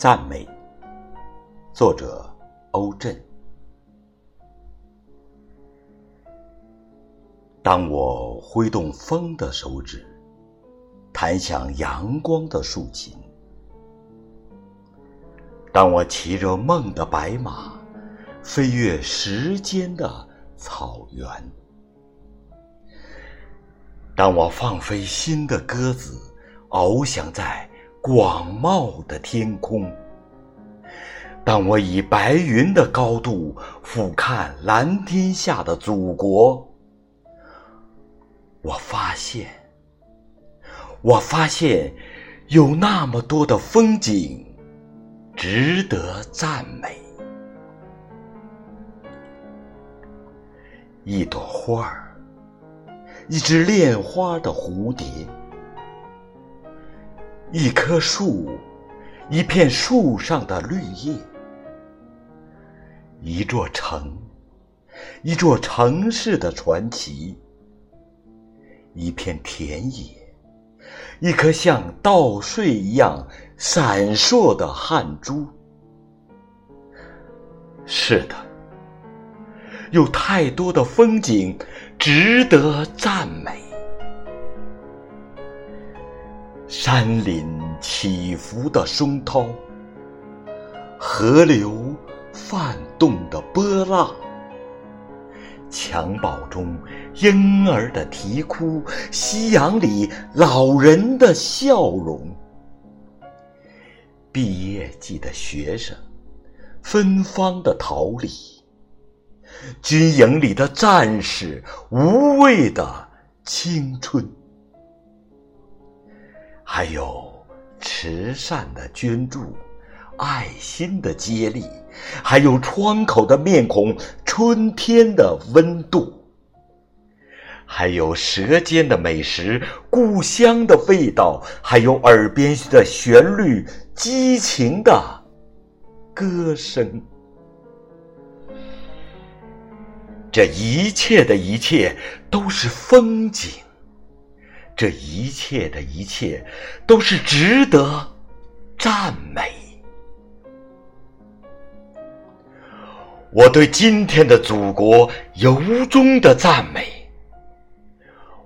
赞美，作者欧震。当我挥动风的手指，弹响阳光的竖琴；当我骑着梦的白马，飞越时间的草原；当我放飞心的鸽子，翱翔在。广袤的天空。当我以白云的高度俯瞰蓝天下的祖国，我发现，我发现有那么多的风景值得赞美。一朵花儿，一只恋花的蝴蝶。一棵树，一片树上的绿叶；一座城，一座城市的传奇；一片田野，一颗像稻穗一样闪烁的汗珠。是的，有太多的风景值得赞美。山林起伏的松涛，河流泛动的波浪，襁褓中婴儿的啼哭，夕阳里老人的笑容，毕业季的学生，芬芳的桃李，军营里的战士，无畏的青春。还有慈善的捐助，爱心的接力，还有窗口的面孔，春天的温度，还有舌尖的美食，故乡的味道，还有耳边的旋律，激情的歌声。这一切的一切，都是风景。这一切的一切，都是值得赞美。我对今天的祖国由衷的赞美。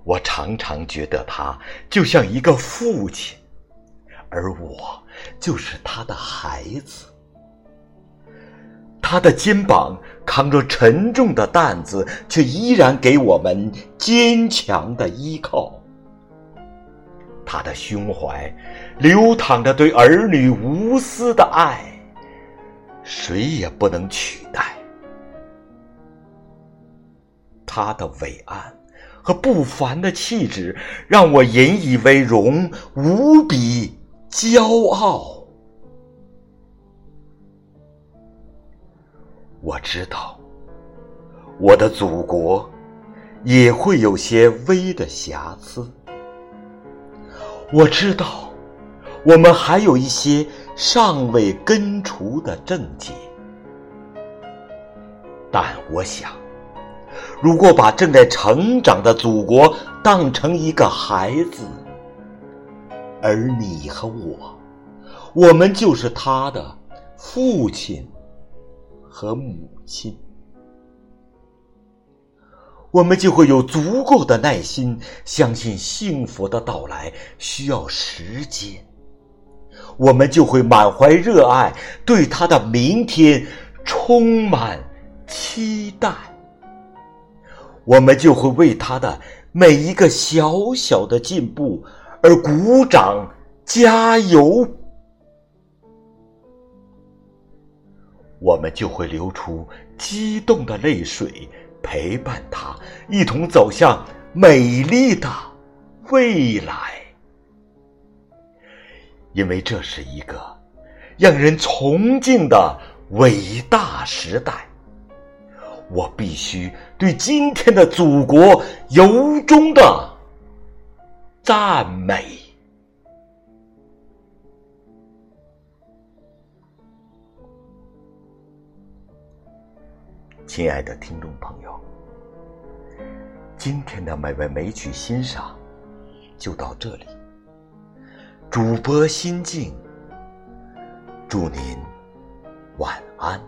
我常常觉得他就像一个父亲，而我就是他的孩子。他的肩膀扛着沉重的担子，却依然给我们坚强的依靠。他的胸怀流淌着对儿女无私的爱，谁也不能取代。他的伟岸和不凡的气质，让我引以为荣，无比骄傲。我知道，我的祖国也会有些微的瑕疵。我知道，我们还有一些尚未根除的症结，但我想，如果把正在成长的祖国当成一个孩子，而你和我，我们就是他的父亲和母亲。我们就会有足够的耐心，相信幸福的到来需要时间。我们就会满怀热爱，对他的明天充满期待。我们就会为他的每一个小小的进步而鼓掌加油。我们就会流出激动的泪水。陪伴他一同走向美丽的未来，因为这是一个让人崇敬的伟大时代。我必须对今天的祖国由衷的赞美。亲爱的听众朋友，今天的美味美曲欣赏就到这里。主播心静，祝您晚安。